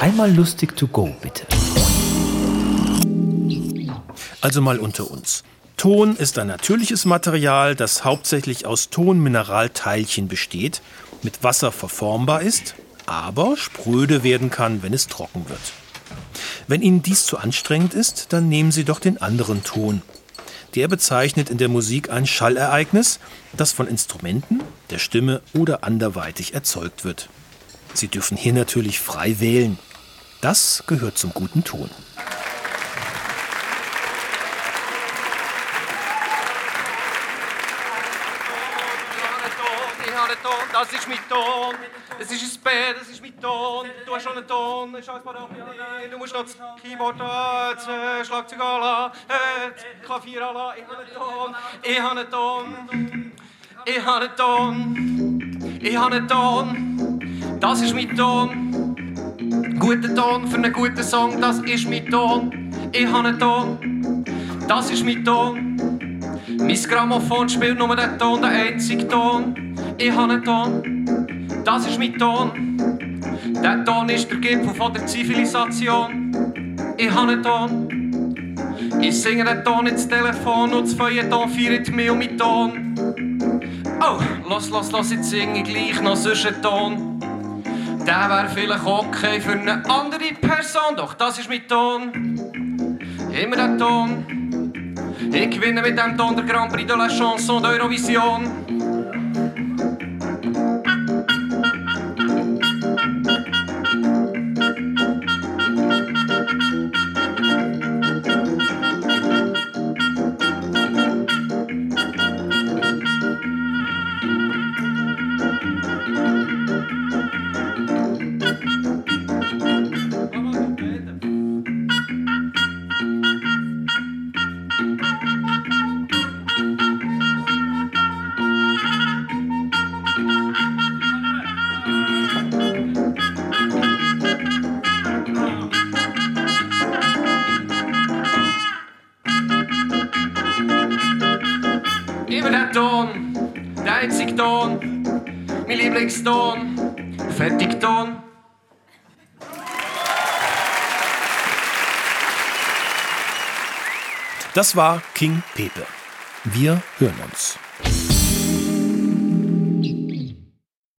Einmal lustig to go, bitte. Also mal unter uns. Ton ist ein natürliches Material, das hauptsächlich aus Tonmineralteilchen besteht, mit Wasser verformbar ist, aber spröde werden kann, wenn es trocken wird. Wenn Ihnen dies zu anstrengend ist, dann nehmen Sie doch den anderen Ton. Der bezeichnet in der Musik ein Schallereignis, das von Instrumenten, der Stimme oder anderweitig erzeugt wird. Sie dürfen hier natürlich frei wählen. Das gehört zum guten Ton. Das ist mein Ton. Es ist ein B, das ist mein Ton. Du hast schon einen Ton. Du musst noch das Keyboard an, das Schlagzeug an, das Klavier an. Ich habe einen Ton. Ich habe einen Ton. Ich habe einen Ton. Das ist mein Ton. Guter Ton für einen guten Song, das ist mein Ton. Ich habe einen Ton. Das ist mein Ton. Mein Grammophon spielt nur den Ton, den einzigen Ton. Ich habe einen Ton, das ist mein Ton. Der Ton ist der Gipfel von der Zivilisation. Ich habe einen Ton. Ich singe den Ton ins Telefon und das Feuilleton feiert mich um meinen Ton. Oh, los, los, los, jetzt singe ich gleich noch sonst einen Ton. Der wäre vielleicht okay für eine andere Person, doch das ist mein Ton. Immer der Ton. Ich gewinne mit dem Ton der Grand Prix de la Chanson d'Eurovision. Immer der Ton, der einzige Ton, mein Lieblingston, fertig Ton. Das war King Pepe. Wir hören uns.